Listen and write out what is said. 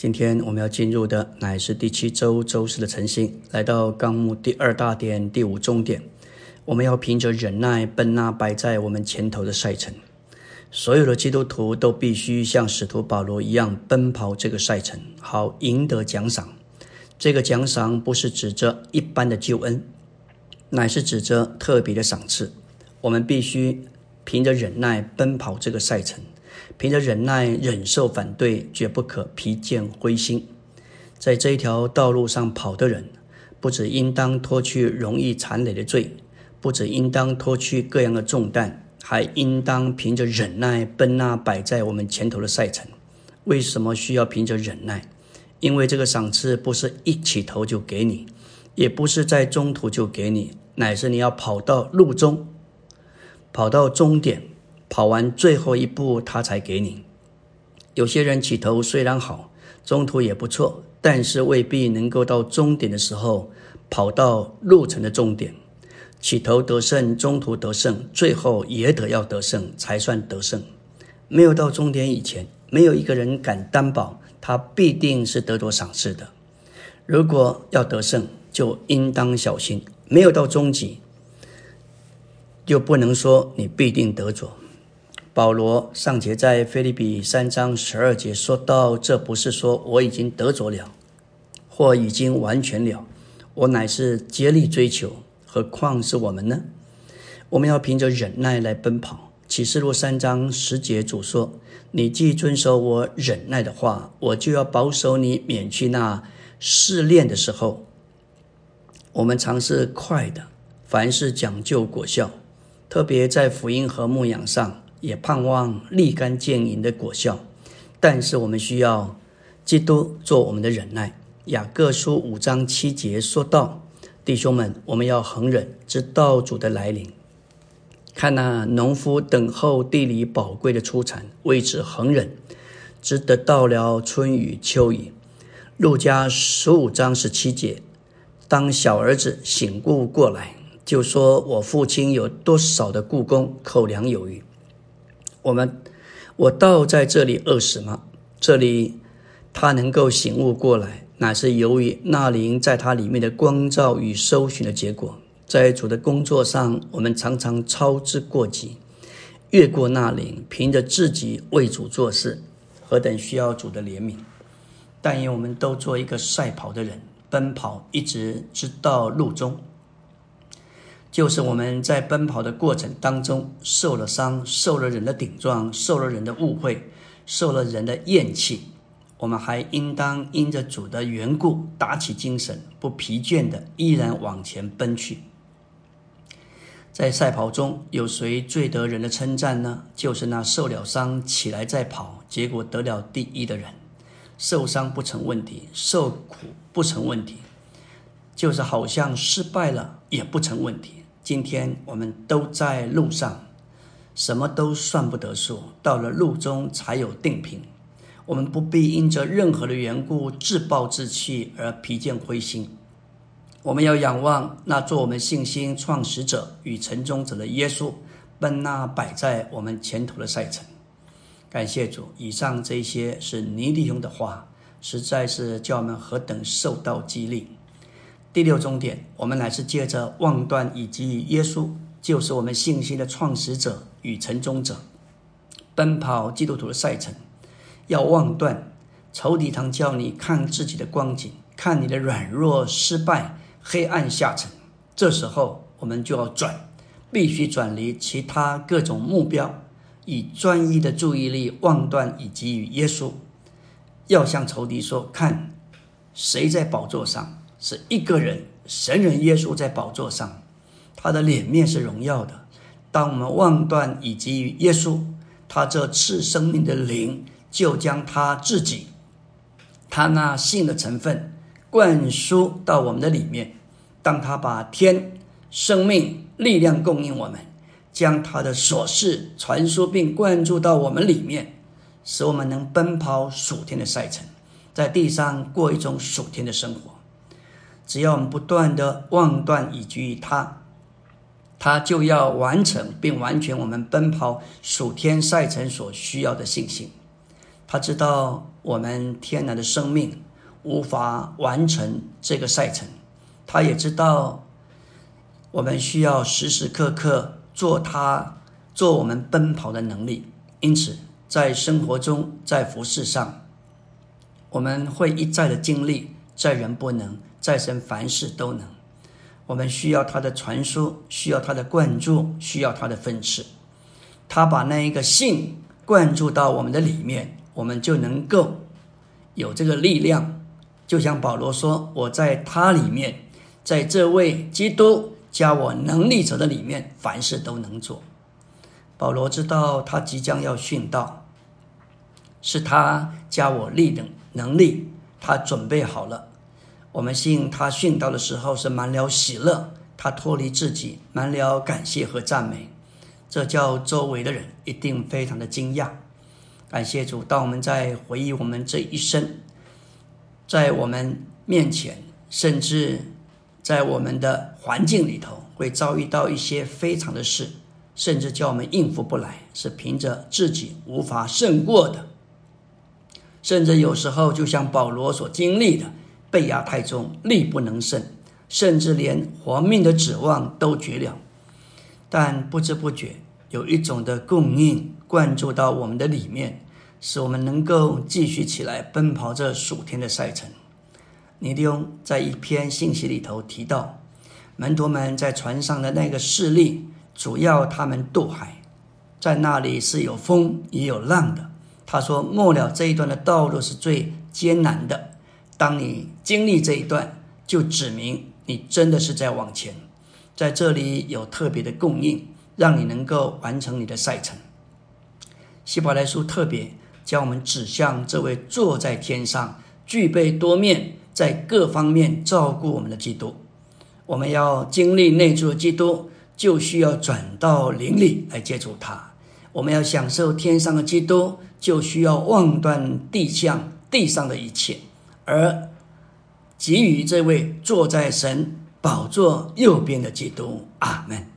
今天我们要进入的乃是第七周周四的晨星，来到纲目第二大点第五重点。我们要凭着忍耐奔那摆在我们前头的赛程。所有的基督徒都必须像使徒保罗一样奔跑这个赛程，好赢得奖赏。这个奖赏不是指着一般的救恩，乃是指着特别的赏赐。我们必须凭着忍耐奔跑这个赛程。凭着忍耐忍受反对，绝不可疲倦灰心。在这一条道路上跑的人，不只应当脱去容易残累的罪，不只应当脱去各样的重担，还应当凭着忍耐奔那摆在我们前头的赛程。为什么需要凭着忍耐？因为这个赏赐不是一起头就给你，也不是在中途就给你，乃是你要跑到路中，跑到终点。跑完最后一步，他才给你。有些人起头虽然好，中途也不错，但是未必能够到终点的时候跑到路程的终点。起头得胜，中途得胜，最后也得要得胜才算得胜。没有到终点以前，没有一个人敢担保他必定是得着赏赐的。如果要得胜，就应当小心。没有到终极，就不能说你必定得着。保罗上节在菲利比三章十二节说到：“这不是说我已经得着了，或已经完全了，我乃是竭力追求。何况是我们呢？我们要凭着忍耐来奔跑。”启示录三章十节主说：“你既遵守我忍耐的话，我就要保守你，免去那试炼的时候。”我们尝试快的，凡事讲究果效，特别在福音和牧养上。也盼望立竿见影的果效，但是我们需要基督做我们的忍耐。雅各书五章七节说道：“弟兄们，我们要恒忍，直到主的来临。看那农夫等候地里宝贵的出产，为此恒忍，直得到了春雨秋雨。”路加十五章十七节，当小儿子醒悟过来，就说：“我父亲有多少的故宫，口粮有余。”我们，我倒在这里饿死吗？这里，他能够醒悟过来，乃是由于那灵在他里面的光照与搜寻的结果。在主的工作上，我们常常操之过急，越过那灵，凭着自己为主做事，何等需要主的怜悯！但愿我们都做一个赛跑的人，奔跑一直直到路中。就是我们在奔跑的过程当中受了伤，受了人的顶撞，受了人的误会，受了人的厌弃，我们还应当因着主的缘故打起精神，不疲倦的依然往前奔去。在赛跑中有谁最得人的称赞呢？就是那受了伤起来再跑，结果得了第一的人。受伤不成问题，受苦不成问题，就是好像失败了也不成问题。今天我们都在路上，什么都算不得数，到了路中才有定评。我们不必因着任何的缘故自暴自弃而疲倦灰心。我们要仰望那做我们信心创始者与成终者的耶稣，奔那摆在我们前头的赛程。感谢主，以上这些是尼弟兄的话，实在是叫我们何等受到激励。第六重点，我们乃是借着望断以及与耶稣，就是我们信心的创始者与成终者，奔跑基督徒的赛程。要望断，仇敌常叫你看自己的光景，看你的软弱、失败、黑暗下沉。这时候，我们就要转，必须转离其他各种目标，以专一的注意力望断以及与耶稣。要向仇敌说：看，谁在宝座上？是一个人，神人耶稣在宝座上，他的脸面是荣耀的。当我们望断以及于耶稣，他这赐生命的灵就将他自己，他那性的成分灌输到我们的里面。当他把天、生命、力量供应我们，将他的所事传输并灌注到我们里面，使我们能奔跑属天的赛程，在地上过一种属天的生活。只要我们不断的望断以及于他，他就要完成并完全我们奔跑暑天赛程所需要的信心。他知道我们天然的生命无法完成这个赛程，他也知道我们需要时时刻刻做他做我们奔跑的能力。因此，在生活中，在服饰上，我们会一再的经历，在人不能，在神凡事都能。我们需要他的传输，需要他的灌注，需要他的分赐。他把那一个信灌注到我们的里面，我们就能够有这个力量。就像保罗说：“我在他里面，在这位基督加我能力者的里面，凡事都能做。”保罗知道他即将要殉道，是他加我力的能力，他准备好了。我们信他殉道的时候是满了喜乐，他脱离自己，满了感谢和赞美，这叫周围的人一定非常的惊讶。感谢主，当我们在回忆我们这一生，在我们面前，甚至在我们的环境里头，会遭遇到一些非常的事，甚至叫我们应付不来，是凭着自己无法胜过的，甚至有时候就像保罗所经历的。被压太重，力不能胜，甚至连活命的指望都绝了。但不知不觉，有一种的供应灌注到我们的里面，使我们能够继续起来奔跑这数天的赛程。尼利翁在一篇信息里头提到，门徒们在船上的那个势力，主要他们渡海，在那里是有风也有浪的。他说，末了这一段的道路是最艰难的。当你经历这一段，就指明你真的是在往前，在这里有特别的供应，让你能够完成你的赛程。希伯来书特别将我们指向这位坐在天上、具备多面、在各方面照顾我们的基督。我们要经历内住的基督，就需要转到灵里来接触他；我们要享受天上的基督，就需要望断地上地上的一切。而给予这位坐在神宝座右边的基督，阿门。